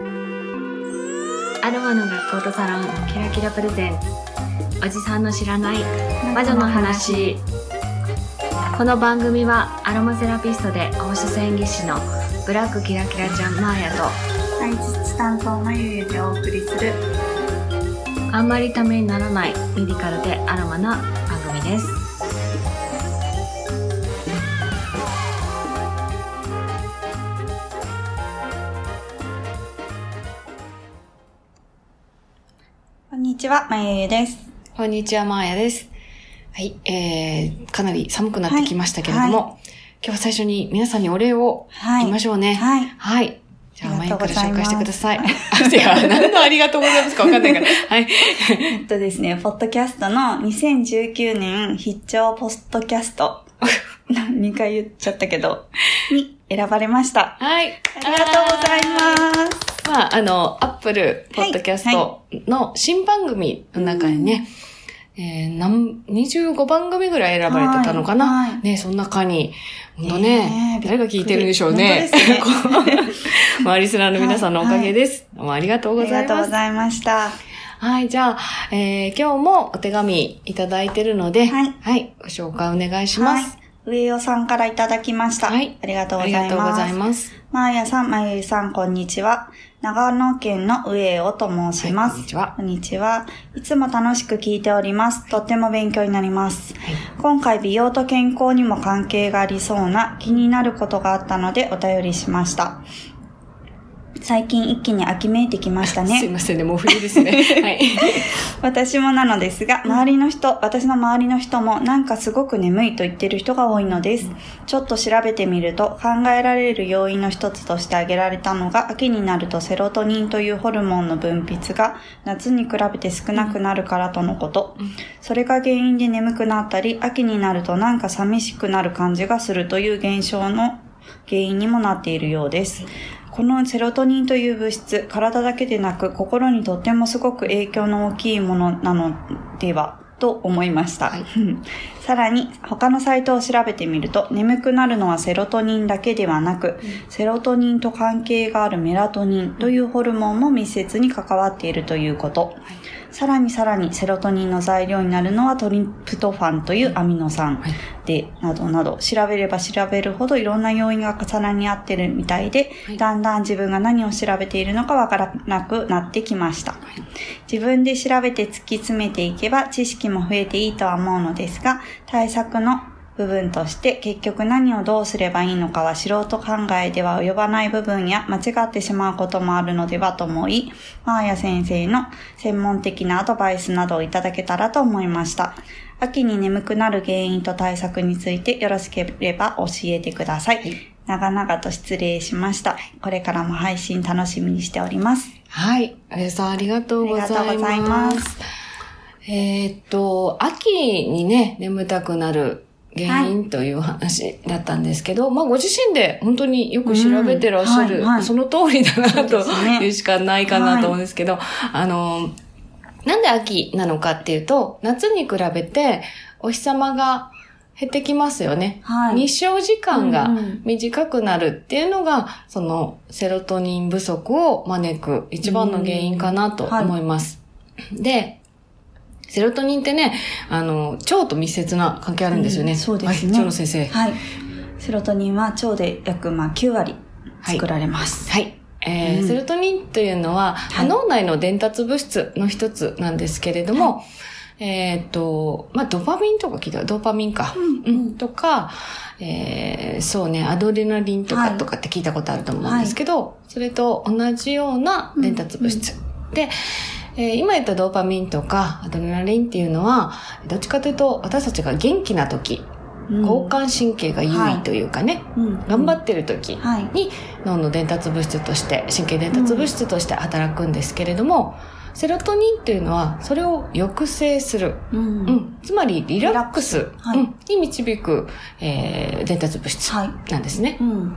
アロマの学校とサロンキラキラプレゼン。ツおじさんの知らない魔女の話。この番組はアロマセラピストで放射線技師のブラックキラキラちゃんマーヤと。配実担当のゆゆでお送りする。あんまりためにならないメディカルでアロマな番組ですは、まゆゆです。こんにちはマーヤですはい、えー、かなり寒くなってきましたけれども、はいは今日は最初に皆さんにお礼をはい言いましょうねはい。はい。じゃあ、ますから紹介してください。あ、いや、何のありがとうございますかわかんないから。はい。えっとですね、ポッドキャストの2019年必聴ポッドキャスト、2回言っちゃったけど、に選ばれました。はい。ありがとうございます。まあ、あの、アップルポッドキャストの新番組の中にね、えー、なん、25番組ぐらい選ばれてたのかな、はいはいね、その中に、ほんとね、誰が聞いてるんでしょうね。びっくりこうまあ、リスナーの皆さんのおかげです。どうもありがとうあございます。りがとうございました。はい、じゃあ、えー、今日もお手紙いただいてるので、はいはい、ご紹介お願いします。はい。上尾さんからいただきました。はいありがとうごあざいます。りがとうございます。まーやさん、まゆゆさん、こんにちは。長野県の上尾と申します。はいこんにちはこんにちは。いつも楽しく聞いております。とっても勉強になります。はい今回、美容と健康にも関係がありそうな気になることがあったのでお便りしました。最近一気に秋めいてきましたね。すいませんね、もう冬ですね。はい。私もなのですが、周りの人、私の周りの人もなんかすごく眠いと言ってる人が多いのです。ちょっと調べてみると、考えられる要因の一つとして挙げられたのが、秋になるとセロトニンというホルモンの分泌が夏に比べて少なくなるからとのこと。それが原因で眠くなったり、秋になるとなんか寂しくなる感じがするという現象の原因にもなっているようです。このセロトニンという物質、体だけでなく心にとってもすごく影響の大きいものなのではと思いました。はい さらに他のサイトを調べてみると眠くなるのはセロトニンだけではなく、セロトニンと関係があるメラトニンというホルモンも密接に関わっているということ。さらにさらにセロトニンの材料になるのはトリプトファンというアミノ酸はい。で、などなど、調べれば調べるほどいろんな要因が重なり合ってるみたいで、はい。だんだん自分が何を調べているのかわからなくなってきました。自分で調べて突き詰めていけば知識も増えていいとは思うのですが、対策の部分として結局何をどうすればいいのかは素人考えでは及ばない部分や間違ってしまうこともあるのではと思い、マーヤ先生の専門的なアドバイスなどをいただけたらと思いました。秋に眠くなる原因と対策についてよろしければ教えてください。長々と失礼しました。これからも配信楽しみにしております。はい。あやさん、ありがとうございます。ありがとうございますえーっと、秋にね、眠たくなる原因という話だったんですけど、まあご自身で本当によく調べてらっしゃる、うんはいはい。その通りだなというしかないかなと思うんですけど、あの、なんで秋なのかっていうと、夏に比べてお日様が減ってきますよね。はい。日照時間がうんうん。短くなるっていうのが、そのセロトニン不足を招く一番の原因かなと思います。で、セロトニンってね、あの、腸と密接な関係あるんですよね。うんそうですねはい、腸の先生。はい。セロトニンは腸で約まあ9割作られます。はい。えーうんセロトニンというのは、はい脳内の伝達物質の一つなんですけれども、えっ、と、まあ、ドパミンとか聞いた？ドーパミンか。うんうんとか、えーそうね、アドレナリンとかはいとかって聞いたことあると思うんですけど、それと同じような伝達物質。で、えー今言ったドーパミンとかアドレナリンっていうのは、どっちかというと私たちが元気な時、うん。交感神経が優位というかね、うん。頑張ってる時はい。に脳の伝達物質として、神経伝達物質として働くんですけれども、セロトニンっていうのはそれを抑制する。うん。うん、つまりリラックス、はい。うん。に導く、えー伝達物質はい。なんですね。うん。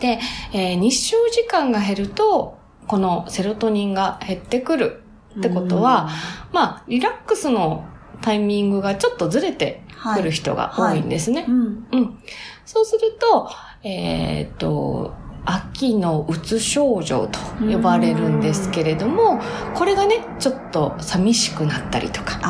で、えー日照時間が減ると、このセロトニンが減ってくるってことは、まあ、リラックスのタイミングがちょっとずれてくる人が多いんですね。うん。うん。そうすると、えーっと、秋のうつ症状と呼ばれるんですけれども、これがね、ちょっと寂しくなったりとか、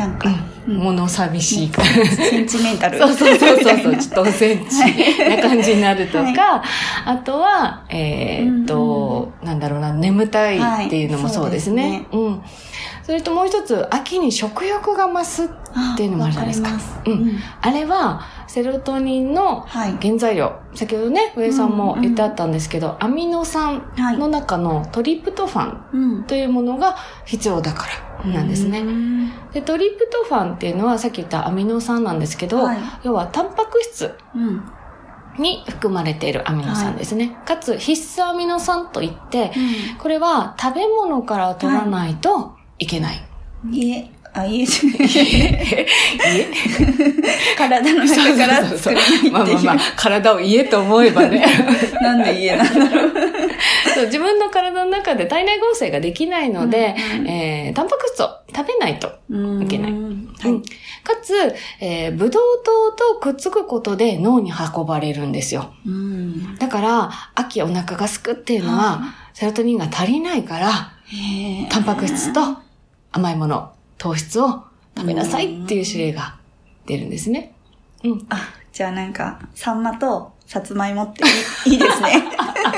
なんか、うん。物寂しいか。センチメンタル。そうそうそうそう ちょっとおセンチな感じになるとか、はい。あとは、えーっと、なんだろうな、眠たいっていうのもそうですね。うん。それともう一つ、秋に食欲が増すっていうのもあるじゃないですか。うん。うん。あれは、セロトニンのはい。原材料、先ほどね、上さんも言ってあったんですけど、アミノ酸はい。の中のトリプトファンうん。というものが必要だからなんですね。うんで、トリプトファンっていうのはさっき言ったアミノ酸なんですけど、はい要はタンパク質うん。に含まれているアミノ酸ですね。かつ必須アミノ酸といって、これは食べ物から取らないといけない。家、あ、家じゃない。体の中から作らないっていう。まあまあまあ、体を家と思えばね。なんで家なんだろう。そう自分の体の中で体内合成ができないので、うんうんえー、タンパク質を食べないといけない。はうんい。かつ、えー、ブドウ糖とくっつくことで脳に運ばれるんですよ。うん。だから、秋お腹がすくっていうのは、はセロトニンが足りないから、タンパク質と甘いもの、糖質を食べなさいっていう指令が出るんですね。うん。あ、じゃあなんか、サンマとさつまいもっていい いいですね。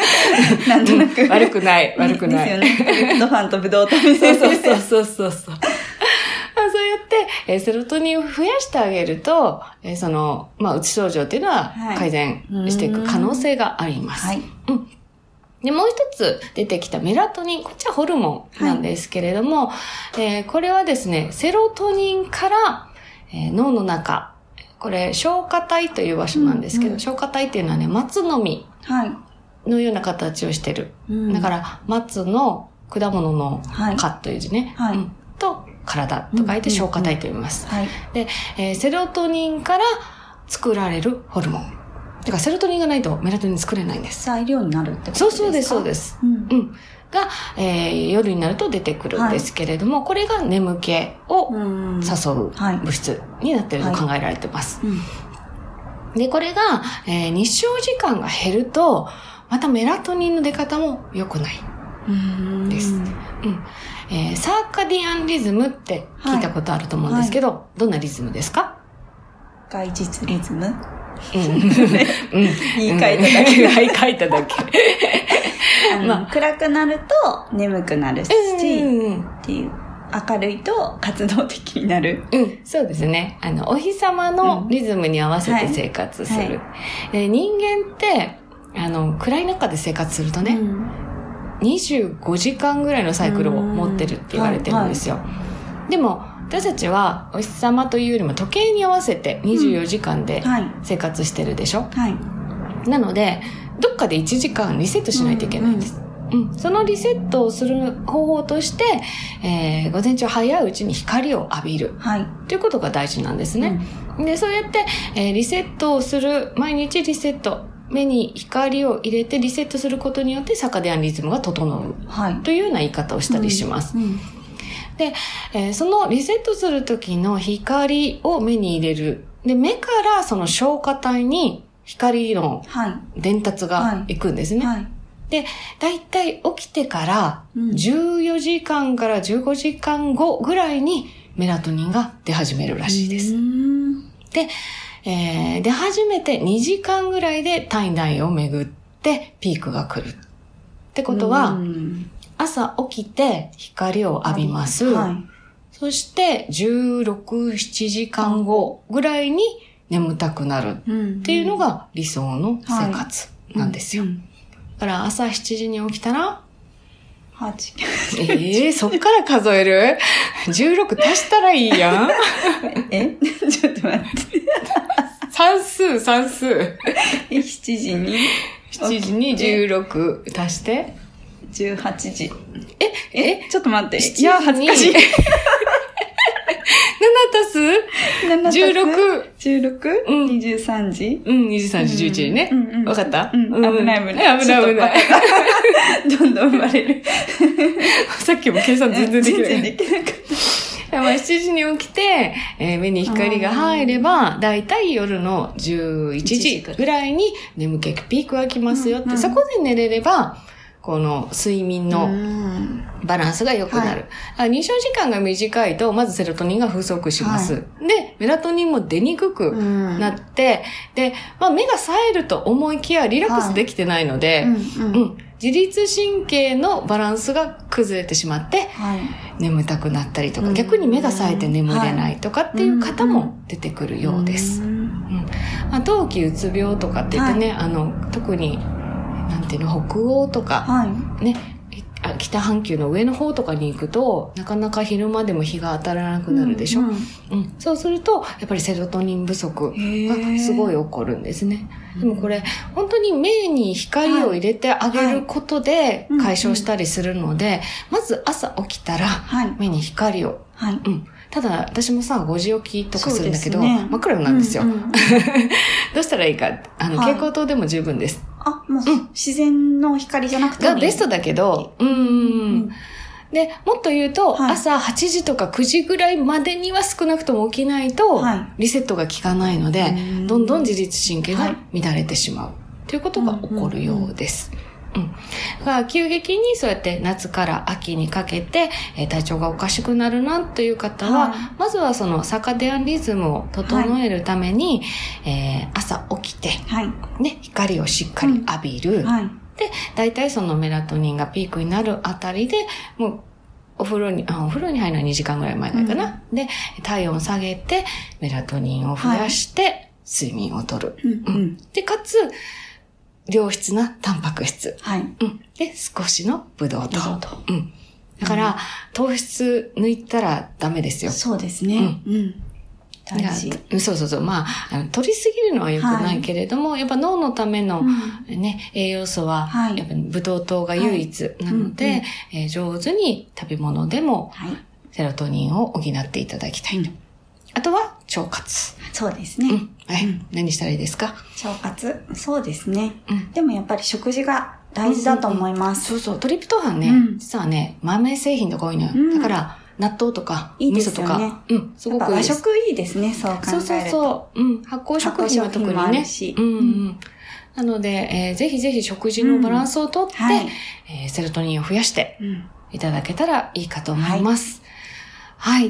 なんとなく。悪くない、悪くない。ですよね。トリプトファンとブドウ糖みたそいうな。そうそうそうそうそう。まあそうやって、えーセロトニンを増やしてあげると、えーその、まあ、うつ症状っていうのははい改善していく可能性があります。はい。で、もう一つ出てきたメラトニン、こっちはホルモンなんですけれども、えーこれはですね、セロトニンから、えー脳の中、これ消化体という場所なんですけど、うんうん消化体っていうのはね、松の実はい。のような形をしてる。うんだから、松の果物のはい果という字ね。はいうんと、体と書いて消化体と言います。はい。で、えーセロトニンから作られるホルモン。だからセロトニンがないとメラトニン作れないんです。材料になるってことですか？そうそうです、そうで。す。うんう。ん。が、えー夜になると出てくるんですけれども、これが眠気をうん。誘うはい物質になっていると考えられてます。うん。で、これが、えー日照時間が減ると、またメラトニンの出方も良くない。うんですうん。えーサーカディアンリズムって聞いたことあると思うんですけど、どんなリズムですか？外実リズム？うん。うん。言い換えただけ。言い換えただけ。ま暗くなると眠くなるし、うん。っていう。明るいと活動的になる。うん、そうですね。あの、お日様のリズムに合わせて生活する。はいはで人間って、あの、暗い中で生活するとね、うん25時間ぐらいのサイクルを持ってるって言われてるんですよ。でも、私たちはお日様というよりも時計に合わせて24時間ではい。生活してるでしょ、はい。なので、どっかで1時間リセットしないといけないんです。うんそのリセットをする方法として、えー午前中早いうちに光を浴びるはい。ということが大事なんですね。で、そうやって、えーリセットをする、毎日リセット、目に光を入れてリセットすることによってサカディアンリズムが整うはい。というような言い方をしたりします。うん。で、えーそのリセットする時の光を目に入れる。で、目からその消化体に光のはい。伝達が行くんですね。はい。で、だいたい起きてからうん14時間から15時間後ぐらいにメラトニンが出始めるらしいです。うんで、えー出始めて2時間ぐらいで体内を巡ってピークが来る。ってことは、うん朝起きて光を浴びます。はい。そして16、7時間後ぐらいに眠たくなるっっていうのが理想の生活なんですよ。うんだから朝7時に起きたら、八。ええそっから数える ?16 足したらいいやん。え？ちょっと待って。算数、算数。え、7時に？7時に16足して。18時。え、え、ちょっと待って。7時？いや、恥ずかしい。7足す？7足す？16? 16? うん23時？うん、23時11時ね。うんうんわかった？うん危ない危ない危ない危ない。どんどん生まれる。さっきも計算全然できない。全然できなかっまあ7時に起きて、えー目に光が入れば、だいたい夜の11時ぐらいに眠気ピークが来ますよって、そこで寝れれば、この睡眠のうん。バランスが良くなる。はい。だから日照時間が短いと、まずセロトニンが不足します。はで、メラトニンも出にくくうん。なって、で、まあ目が冴えると思いきやリラックスできてないので、うんうん。うん。自律神経のバランスが崩れてしまって、はい。眠たくなったりとか、うん。逆に目が冴えて眠れないとかっていう方も出てくるようです。ん。うん。まあ、冬季うつ病とかって言ってね、あの、特に、なんていうの、北欧とか、はい。ね、北半球の上の方とかに行くと、なかなか昼間でも日が当たらなくなるでしょ？ううんんそうすると、やっぱりセロトニン不足がすごい起こるんですね。でもこれ、本当に目に光を入れてあげることではい解消したりするので、まず朝起きたら、はい。目に光を。はい。うん。ただ、私もさ、5時起きとかするんだけど、ね真っ暗なんですよ。うんうん どうしたらいいか、あの、はい蛍光灯でも十分です。あ、もう、自然の光じゃなくてがベストだけど、うんうんうん。で、もっと言うと、はい朝8時とか9時ぐらいまでには少なくとも起きないと、はいリセットが効かないので、うんどんどん自律神経がはい乱れてしまう。ということが起こるようです。うん。だから急激にそうやって夏から秋にかけて、えー体調がおかしくなるなという方は、はいまずはそのサカデアンリズムを整えるために、えー朝起きて、はい。ね、光をしっかり浴びる。はい。で、大体そのメラトニンがピークになるあたりで、もう、お風呂に、あお風呂に入るのは2時間ぐらい前ぐらいかな。で、体温を下げて、メラトニンを増やして、睡眠をとる。うん。うん。で、かつ、良質なタンパク質。はい。うん。で、少しのブドウ糖。ブドウ糖うん。だから、糖質抜いたらダメですよ。そうですね。うん。大事。いやそうそうそう。まあ、あの取りすぎるのは良くないけれども、やっぱ脳のための、うんね、栄養素は、はいやっぱブドウ糖が唯一なので、はいうんうんえー上手に食べ物でもはい。セロトニンを補っていただきたいと。あとは、腸活。そうですね。うん。はい、うん何したらいいですか？腸活？そうですね。うん。でもやっぱり食事が大事だと思います。そうそう。トリプトファンね、うん実はね、豆製品とか多いのよ。うんだから、納豆とか、いいで味噌とか、うん、すごくいいです。食いいですね、そう考えると。そうそうそう。うん。発酵食品は特にね。うんうん。なので、えーぜひぜひ食事のバランスをとって、うんはいえーセロトニンを増やしてうん。いただけたらいいかと思います。はい。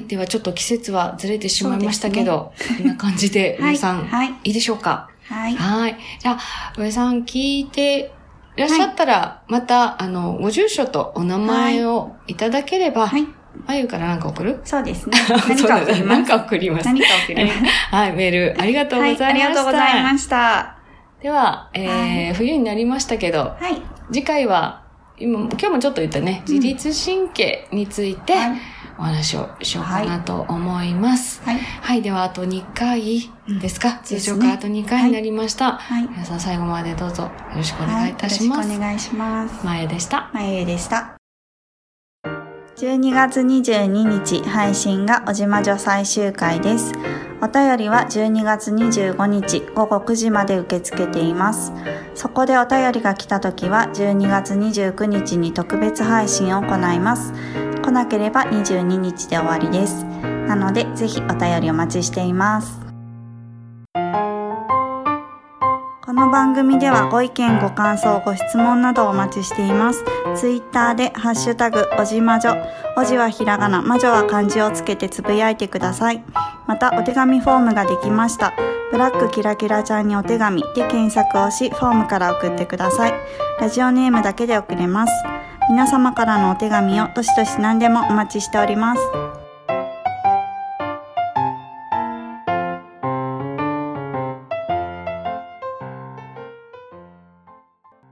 ではちょっと季節はずれてしまいましたけど、こんな感じで、はい皆さん、はいいいでしょうか？はい。はい。じゃあ、上さん聞いていらっしゃったら、また、あの、ご住所とお名前をいただければ、はい。まゆから何か送る？そうです ね。何か送ります。何か送ります。何か送ります。はい、メールありがとうございました。はい、ありがとうございました。では、えーは冬になりましたけど、はい。次回は、今今日もちょっと言ったね、自律神経についてはいお話をしようかなと思います。はい。はい、ではあと2回ですか、通ですね常か？らあと2回になりました。はい。皆さん最後までどうぞよろしくお願いいたします。はい、よろしくお願いします。前でした。まゆゆでした。12月22日配信がおじまじょ最終回です。お便りは12月25日午後9時まで受け付けています。そこでお便りが来た時は12月29日に特別配信を行います。来なければ22日で終わりです。なのでぜひお便りお待ちしています。この番組ではご意見、ご感想、ご質問などお待ちしています。ツイッターでハッシュタグ、おじまじょ。おじはひらがな、まじょは漢字をつけてつぶやいてください。また、お手紙フォームができました。ブラックキラキラちゃんにお手紙で検索をし、フォームから送ってください。ラジオネームだけで送れます。皆様からのお手紙をどしどし何でもお待ちしております。